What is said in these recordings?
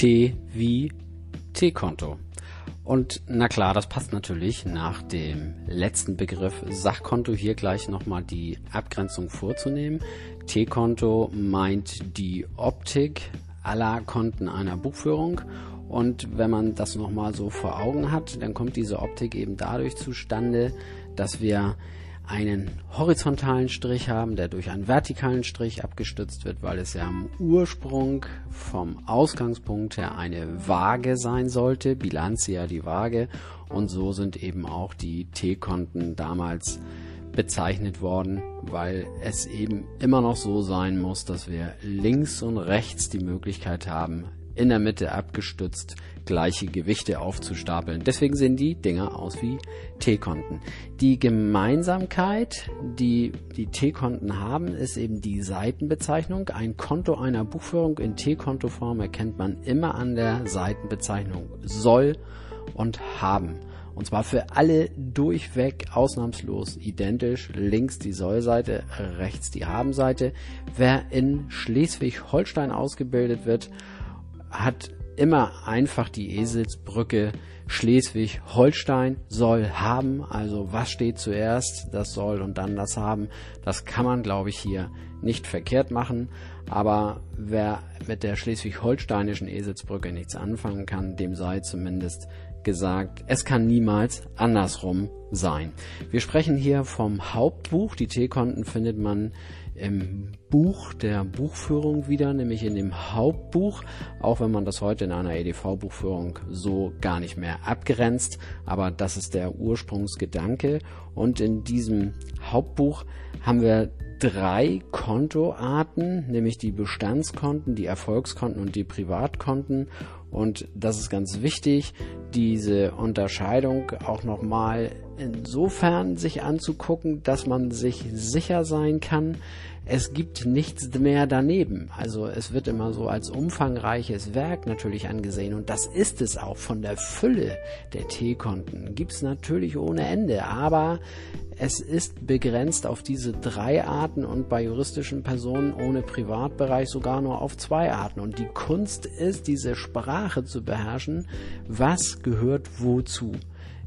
T wie T-Konto. Und na klar, das passt natürlich nach dem letzten Begriff Sachkonto hier gleich nochmal die Abgrenzung vorzunehmen. T-Konto meint die Optik aller Konten einer Buchführung. Und wenn man das nochmal so vor Augen hat, dann kommt diese Optik eben dadurch zustande, dass wir einen horizontalen Strich haben, der durch einen vertikalen Strich abgestützt wird, weil es ja am Ursprung vom Ausgangspunkt her eine Waage sein sollte, Bilanzia die Waage. Und so sind eben auch die T-Konten damals bezeichnet worden, weil es eben immer noch so sein muss, dass wir links und rechts die Möglichkeit haben, in der Mitte abgestützt gleiche Gewichte aufzustapeln. Deswegen sehen die Dinger aus wie T-Konten. Die Gemeinsamkeit, die die T-Konten haben, ist eben die Seitenbezeichnung. Ein Konto einer Buchführung in T-Kontoform erkennt man immer an der Seitenbezeichnung soll und haben. Und zwar für alle durchweg ausnahmslos identisch. Links die Sollseite, rechts die Habenseite. Wer in Schleswig-Holstein ausgebildet wird, hat immer einfach die Eselsbrücke Schleswig-Holstein soll haben. Also was steht zuerst? Das soll und dann das haben. Das kann man, glaube ich, hier nicht verkehrt machen. Aber wer mit der schleswig-holsteinischen Eselsbrücke nichts anfangen kann, dem sei zumindest gesagt, es kann niemals andersrum sein. Wir sprechen hier vom Hauptbuch. Die T-Konten findet man im Buch der Buchführung wieder, nämlich in dem Hauptbuch, auch wenn man das heute in einer EDV-Buchführung so gar nicht mehr abgrenzt, aber das ist der Ursprungsgedanke. Und in diesem Hauptbuch haben wir drei Kontoarten, nämlich die Bestandskonten, die Erfolgskonten und die Privatkonten. Und das ist ganz wichtig, diese Unterscheidung auch nochmal insofern sich anzugucken, dass man sich sicher sein kann, es gibt nichts mehr daneben. Also es wird immer so als umfangreiches Werk natürlich angesehen und das ist es auch von der Fülle der T-Konten. Gibt es natürlich ohne Ende, aber es ist begrenzt auf diese drei Arten und bei juristischen Personen ohne Privatbereich sogar nur auf zwei Arten. Und die Kunst ist, diese Sprache zu beherrschen, was gehört wozu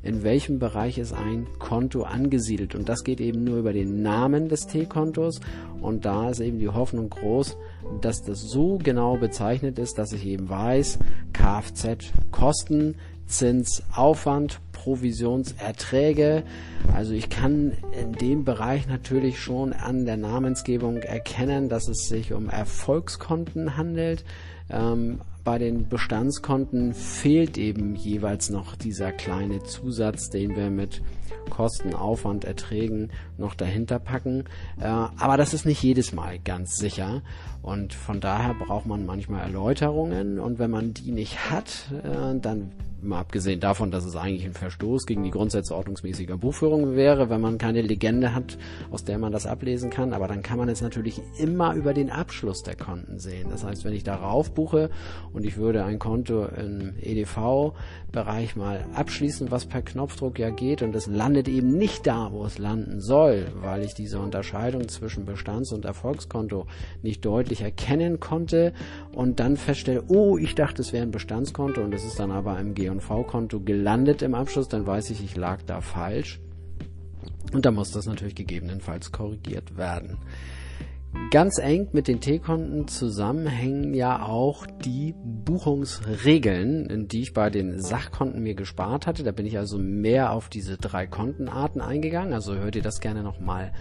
in welchem Bereich ist ein Konto angesiedelt. Und das geht eben nur über den Namen des T-Kontos. Und da ist eben die Hoffnung groß, dass das so genau bezeichnet ist, dass ich eben weiß, Kfz Kosten, Zins, Aufwand, Provisionserträge. Also ich kann in dem Bereich natürlich schon an der Namensgebung erkennen, dass es sich um Erfolgskonten handelt. Ähm, bei den Bestandskonten fehlt eben jeweils noch dieser kleine Zusatz, den wir mit Kosten, Aufwand, Erträgen noch dahinter packen. Äh, aber das ist nicht jedes Mal ganz sicher. Und von daher braucht man manchmal Erläuterungen. Und wenn man die nicht hat, äh, dann mal abgesehen davon, dass es eigentlich ein Verstoß gegen die Grundsätze ordnungsmäßiger Buchführung wäre, wenn man keine Legende hat, aus der man das ablesen kann. Aber dann kann man es natürlich immer über den Abschluss der Konten sehen. Das heißt, wenn ich darauf buche und ich würde ein Konto im EDV-Bereich mal abschließen, was per Knopfdruck ja geht, und es landet eben nicht da, wo es landen soll, weil ich diese Unterscheidung zwischen Bestands- und Erfolgskonto nicht deutlich erkennen konnte und dann feststelle, oh, ich dachte, es wäre ein Bestandskonto und es ist dann aber im G G&V-Konto gelandet im Abschluss, dann weiß ich, ich lag da falsch. Und da muss das natürlich gegebenenfalls korrigiert werden. Ganz eng mit den T-Konten zusammenhängen ja auch die Buchungsregeln, die ich bei den Sachkonten mir gespart hatte. Da bin ich also mehr auf diese drei Kontenarten eingegangen. Also hört ihr das gerne nochmal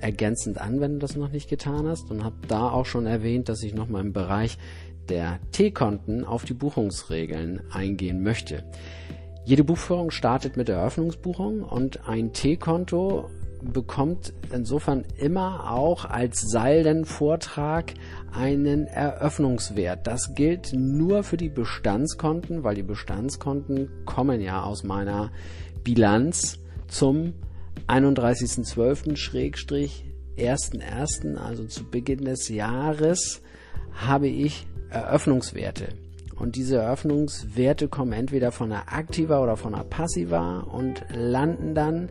ergänzend an, wenn du das noch nicht getan hast. Und habe da auch schon erwähnt, dass ich nochmal im Bereich der T-Konten auf die Buchungsregeln eingehen möchte. Jede Buchführung startet mit Eröffnungsbuchung und ein T-Konto bekommt insofern immer auch als Saldenvortrag einen Eröffnungswert. Das gilt nur für die Bestandskonten, weil die Bestandskonten kommen ja aus meiner Bilanz zum 31.12.1.1., also zu Beginn des Jahres, habe ich Eröffnungswerte. Und diese Eröffnungswerte kommen entweder von einer Aktiva oder von einer Passiva und landen dann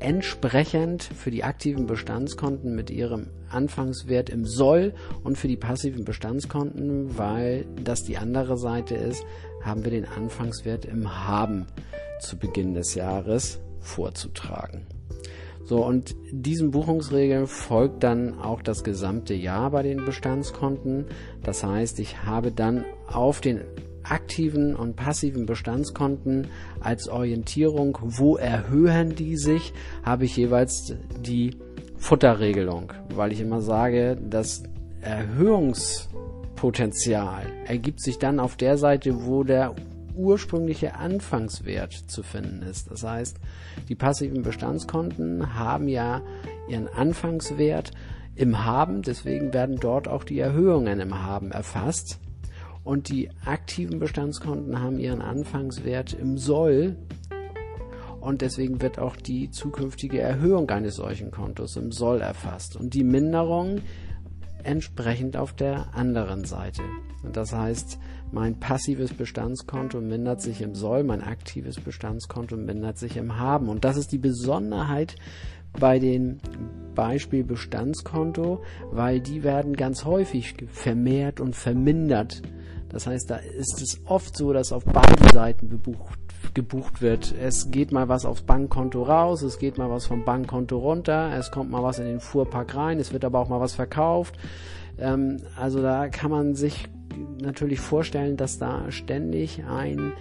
entsprechend für die aktiven Bestandskonten mit ihrem Anfangswert im Soll und für die passiven Bestandskonten, weil das die andere Seite ist, haben wir den Anfangswert im Haben zu Beginn des Jahres vorzutragen. So, und diesen Buchungsregeln folgt dann auch das gesamte Jahr bei den Bestandskonten. Das heißt, ich habe dann auf den aktiven und passiven Bestandskonten als Orientierung, wo erhöhen die sich, habe ich jeweils die Futterregelung, weil ich immer sage, das Erhöhungspotenzial ergibt sich dann auf der Seite, wo der ursprüngliche Anfangswert zu finden ist. Das heißt, die passiven Bestandskonten haben ja ihren Anfangswert im Haben, deswegen werden dort auch die Erhöhungen im Haben erfasst. Und die aktiven Bestandskonten haben ihren Anfangswert im Soll und deswegen wird auch die zukünftige Erhöhung eines solchen Kontos im Soll erfasst und die Minderung entsprechend auf der anderen Seite. Und das heißt, mein passives Bestandskonto mindert sich im Soll, mein aktives Bestandskonto mindert sich im Haben. Und das ist die Besonderheit bei den Beispiel Bestandskonto, weil die werden ganz häufig vermehrt und vermindert. Das heißt, da ist es oft so, dass auf beiden Seiten bebucht, gebucht wird. Es geht mal was aufs Bankkonto raus, es geht mal was vom Bankkonto runter, es kommt mal was in den Fuhrpark rein, es wird aber auch mal was verkauft. Ähm, also da kann man sich natürlich vorstellen, dass da ständig ein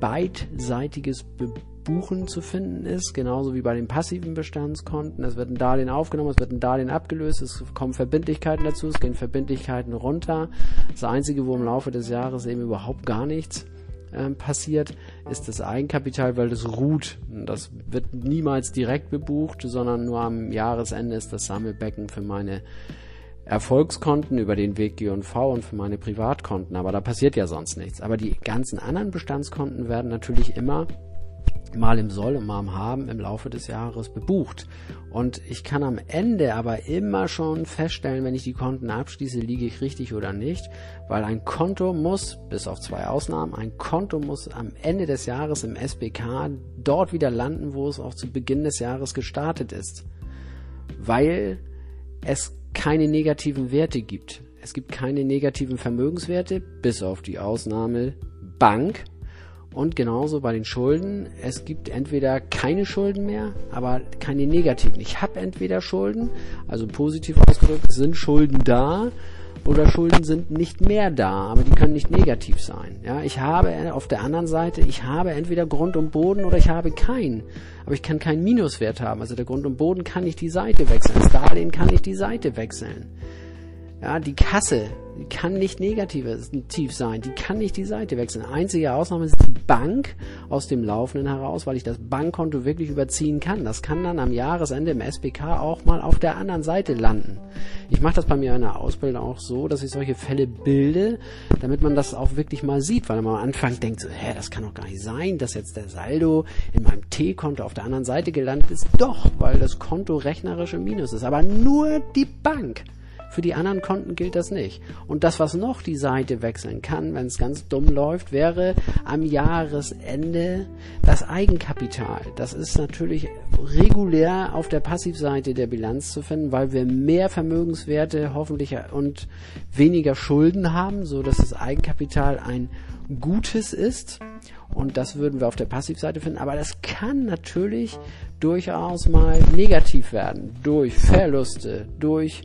beidseitiges Bebuchen zu finden ist, genauso wie bei den passiven Bestandskonten. Es wird ein Darlehen aufgenommen, es wird ein Darlehen abgelöst, es kommen Verbindlichkeiten dazu, es gehen Verbindlichkeiten runter. Das Einzige, wo im Laufe des Jahres eben überhaupt gar nichts äh, passiert, ist das Eigenkapital, weil das ruht. Das wird niemals direkt bebucht, sondern nur am Jahresende ist das Sammelbecken für meine Erfolgskonten über den Weg G&V und für meine Privatkonten, aber da passiert ja sonst nichts. Aber die ganzen anderen Bestandskonten werden natürlich immer mal im Soll und mal im Haben im Laufe des Jahres bebucht. Und ich kann am Ende aber immer schon feststellen, wenn ich die Konten abschließe, liege ich richtig oder nicht, weil ein Konto muss, bis auf zwei Ausnahmen, ein Konto muss am Ende des Jahres im SBK dort wieder landen, wo es auch zu Beginn des Jahres gestartet ist. Weil es keine negativen Werte gibt. Es gibt keine negativen Vermögenswerte, bis auf die Ausnahme Bank. Und genauso bei den Schulden. Es gibt entweder keine Schulden mehr, aber keine negativen. Ich habe entweder Schulden, also positiv ausgedrückt, sind Schulden da, oder Schulden sind nicht mehr da, aber die können nicht negativ sein. Ja, ich habe auf der anderen Seite, ich habe entweder Grund und Boden oder ich habe keinen. Aber ich kann keinen Minuswert haben. Also der Grund und Boden kann nicht die Seite wechseln. Das Darlehen kann nicht die Seite wechseln. Ja, die Kasse, die kann nicht negativ sein, die kann nicht die Seite wechseln. Einzige Ausnahme ist die Bank aus dem Laufenden heraus, weil ich das Bankkonto wirklich überziehen kann. Das kann dann am Jahresende im SPK auch mal auf der anderen Seite landen. Ich mache das bei mir in der Ausbildung auch so, dass ich solche Fälle bilde, damit man das auch wirklich mal sieht, weil man am Anfang denkt, so, hä, das kann doch gar nicht sein, dass jetzt der Saldo in meinem T-Konto auf der anderen Seite gelandet ist. Doch, weil das Konto rechnerisch im Minus ist, aber nur die Bank. Für die anderen Konten gilt das nicht. Und das, was noch die Seite wechseln kann, wenn es ganz dumm läuft, wäre am Jahresende das Eigenkapital. Das ist natürlich regulär auf der Passivseite der Bilanz zu finden, weil wir mehr Vermögenswerte hoffentlich und weniger Schulden haben, so dass das Eigenkapital ein Gutes ist. Und das würden wir auf der Passivseite finden. Aber das kann natürlich durchaus mal negativ werden. Durch Verluste, durch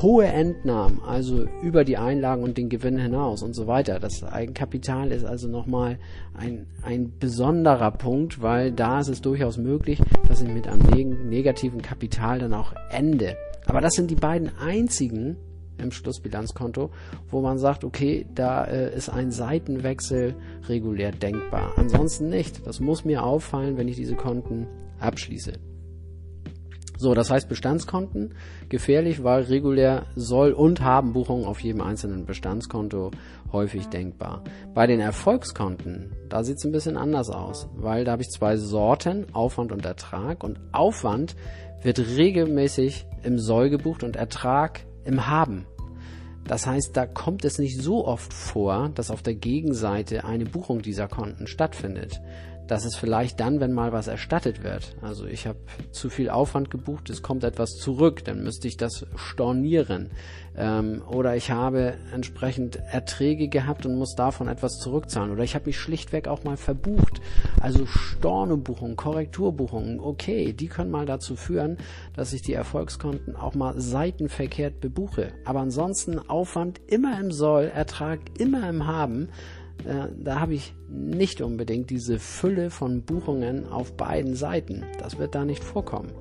hohe Entnahmen, also über die Einlagen und den Gewinn hinaus und so weiter. Das Eigenkapital ist also nochmal ein, ein besonderer Punkt, weil da ist es durchaus möglich, dass ich mit einem negativen Kapital dann auch ende. Aber das sind die beiden einzigen im Schlussbilanzkonto, wo man sagt, okay, da äh, ist ein Seitenwechsel regulär denkbar. Ansonsten nicht. Das muss mir auffallen, wenn ich diese Konten abschließe. So, das heißt Bestandskonten gefährlich, weil regulär soll und haben Buchungen auf jedem einzelnen Bestandskonto häufig denkbar. Bei den Erfolgskonten, da sieht es ein bisschen anders aus, weil da habe ich zwei Sorten, Aufwand und Ertrag und Aufwand wird regelmäßig im Soll gebucht und Ertrag im Haben. Das heißt, da kommt es nicht so oft vor, dass auf der Gegenseite eine Buchung dieser Konten stattfindet. Dass es vielleicht dann, wenn mal was erstattet wird, also ich habe zu viel Aufwand gebucht, es kommt etwas zurück, dann müsste ich das stornieren. Ähm, oder ich habe entsprechend Erträge gehabt und muss davon etwas zurückzahlen. Oder ich habe mich schlichtweg auch mal verbucht. Also Stornobuchungen, Korrekturbuchungen, okay, die können mal dazu führen, dass ich die Erfolgskonten auch mal seitenverkehrt bebuche. Aber ansonsten Aufwand immer im Soll, Ertrag immer im Haben äh, da habe ich nicht unbedingt diese Fülle von Buchungen auf beiden Seiten. Das wird da nicht vorkommen.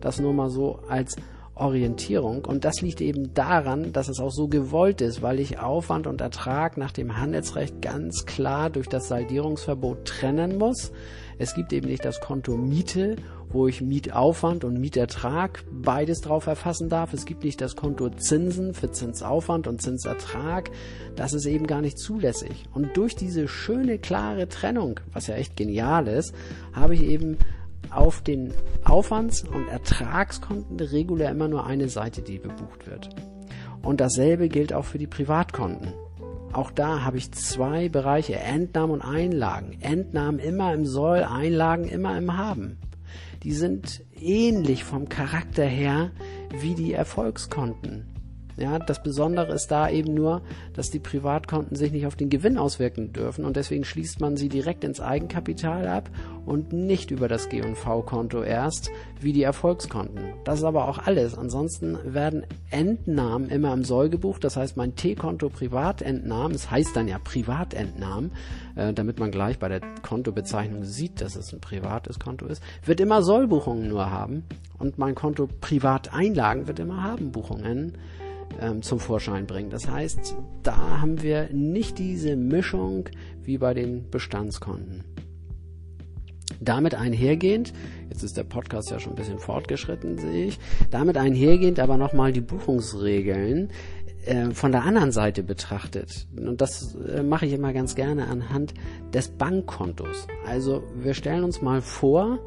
Das nur mal so als Orientierung. Und das liegt eben daran, dass es auch so gewollt ist, weil ich Aufwand und Ertrag nach dem Handelsrecht ganz klar durch das Saldierungsverbot trennen muss. Es gibt eben nicht das Konto Miete wo ich Mietaufwand und Mietertrag beides drauf erfassen darf. Es gibt nicht das Konto Zinsen für Zinsaufwand und Zinsertrag. Das ist eben gar nicht zulässig. Und durch diese schöne, klare Trennung, was ja echt genial ist, habe ich eben auf den Aufwands- und Ertragskonten regulär immer nur eine Seite, die bebucht wird. Und dasselbe gilt auch für die Privatkonten. Auch da habe ich zwei Bereiche, Entnahmen und Einlagen. Entnahmen immer im Soll, Einlagen immer im Haben die sind ähnlich vom Charakter her wie die Erfolgskonten. Ja, das Besondere ist da eben nur, dass die Privatkonten sich nicht auf den Gewinn auswirken dürfen und deswegen schließt man sie direkt ins Eigenkapital ab und nicht über das G&V-Konto erst, wie die Erfolgskonten. Das ist aber auch alles. Ansonsten werden Entnahmen immer im Soll gebucht. Das heißt, mein T-Konto Privatentnahmen, es heißt dann ja Privatentnahmen, äh, damit man gleich bei der Kontobezeichnung sieht, dass es ein privates Konto ist, wird immer Sollbuchungen nur haben und mein Konto Privateinlagen wird immer Habenbuchungen ähm, zum Vorschein bringen. Das heißt, da haben wir nicht diese Mischung wie bei den Bestandskonten. Damit einhergehend, jetzt ist der Podcast ja schon ein bisschen fortgeschritten, sehe ich, damit einhergehend aber nochmal die Buchungsregeln äh, von der anderen Seite betrachtet. Und das äh, mache ich immer ganz gerne anhand des Bankkontos. Also wir stellen uns mal vor,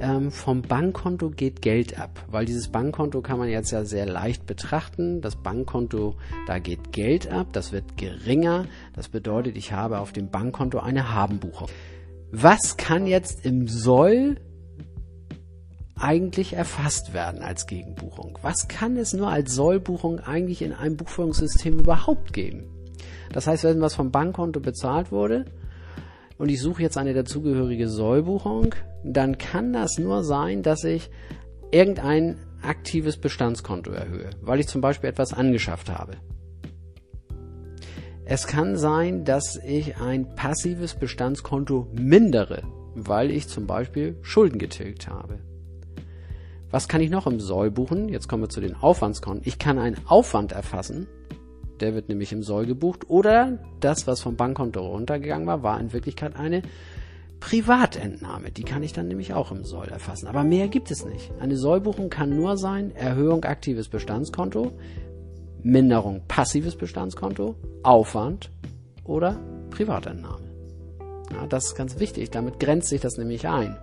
ähm, vom Bankkonto geht Geld ab, weil dieses Bankkonto kann man jetzt ja sehr leicht betrachten. Das Bankkonto, da geht Geld ab, das wird geringer. Das bedeutet, ich habe auf dem Bankkonto eine Habenbuchung. Was kann jetzt im Soll eigentlich erfasst werden als Gegenbuchung? Was kann es nur als Sollbuchung eigentlich in einem Buchführungssystem überhaupt geben? Das heißt, wenn was vom Bankkonto bezahlt wurde, und ich suche jetzt eine dazugehörige Sollbuchung, dann kann das nur sein, dass ich irgendein aktives Bestandskonto erhöhe, weil ich zum Beispiel etwas angeschafft habe. Es kann sein, dass ich ein passives Bestandskonto mindere, weil ich zum Beispiel Schulden getilgt habe. Was kann ich noch im Soll buchen? Jetzt kommen wir zu den Aufwandskonten. Ich kann einen Aufwand erfassen, der wird nämlich im Soll gebucht. Oder das, was vom Bankkonto runtergegangen war, war in Wirklichkeit eine Privatentnahme. Die kann ich dann nämlich auch im Soll erfassen. Aber mehr gibt es nicht. Eine Sollbuchung kann nur sein Erhöhung aktives Bestandskonto, Minderung passives Bestandskonto, Aufwand oder Privatentnahme. Ja, das ist ganz wichtig. Damit grenzt sich das nämlich ein.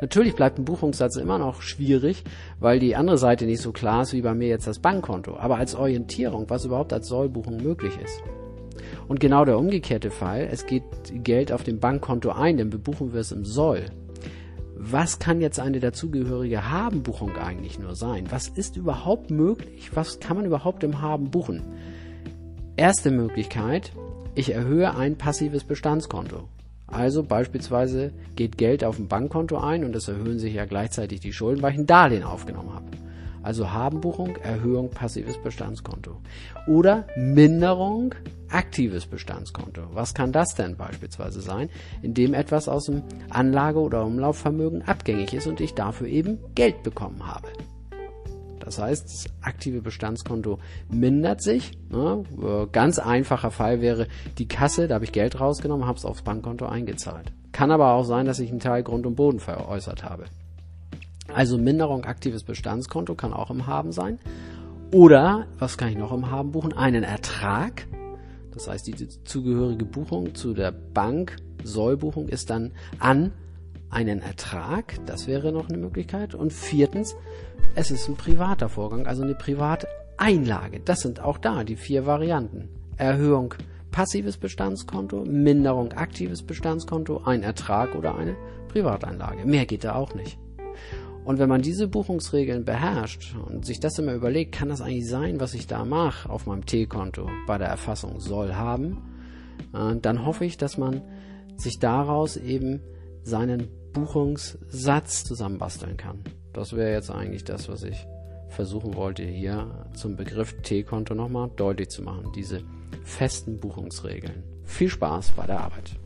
Natürlich bleibt ein Buchungssatz immer noch schwierig, weil die andere Seite nicht so klar ist wie bei mir jetzt das Bankkonto. Aber als Orientierung, was überhaupt als Sollbuchung möglich ist. Und genau der umgekehrte Fall, es geht Geld auf dem Bankkonto ein, dann bebuchen wir es im Soll. Was kann jetzt eine dazugehörige Habenbuchung eigentlich nur sein? Was ist überhaupt möglich? Was kann man überhaupt im Haben buchen? Erste Möglichkeit, ich erhöhe ein passives Bestandskonto. Also beispielsweise geht Geld auf ein Bankkonto ein und es erhöhen sich ja gleichzeitig die Schulden, weil ich ein Darlehen aufgenommen habe. Also Habenbuchung, Erhöhung passives Bestandskonto. Oder Minderung aktives Bestandskonto. Was kann das denn beispielsweise sein? Indem etwas aus dem Anlage- oder Umlaufvermögen abgängig ist und ich dafür eben Geld bekommen habe. Das heißt, das aktive Bestandskonto mindert sich. Ne? Ganz einfacher Fall wäre die Kasse, da habe ich Geld rausgenommen, habe es aufs Bankkonto eingezahlt. Kann aber auch sein, dass ich einen Teil Grund und Boden veräußert habe. Also Minderung aktives Bestandskonto kann auch im Haben sein. Oder, was kann ich noch im Haben buchen? Einen Ertrag. Das heißt, die zugehörige Buchung zu der Bank, Sollbuchung, ist dann an einen Ertrag. Das wäre noch eine Möglichkeit. Und viertens, es ist ein privater Vorgang, also eine Privateinlage. Das sind auch da die vier Varianten. Erhöhung passives Bestandskonto, Minderung aktives Bestandskonto, ein Ertrag oder eine Privateinlage. Mehr geht da auch nicht. Und wenn man diese Buchungsregeln beherrscht und sich das immer überlegt, kann das eigentlich sein, was ich da mache auf meinem T-Konto bei der Erfassung soll haben, äh, dann hoffe ich, dass man sich daraus eben seinen Buchungssatz zusammenbasteln kann. Das wäre jetzt eigentlich das, was ich versuchen wollte, hier zum Begriff T-Konto nochmal deutlich zu machen. Diese festen Buchungsregeln. Viel Spaß bei der Arbeit.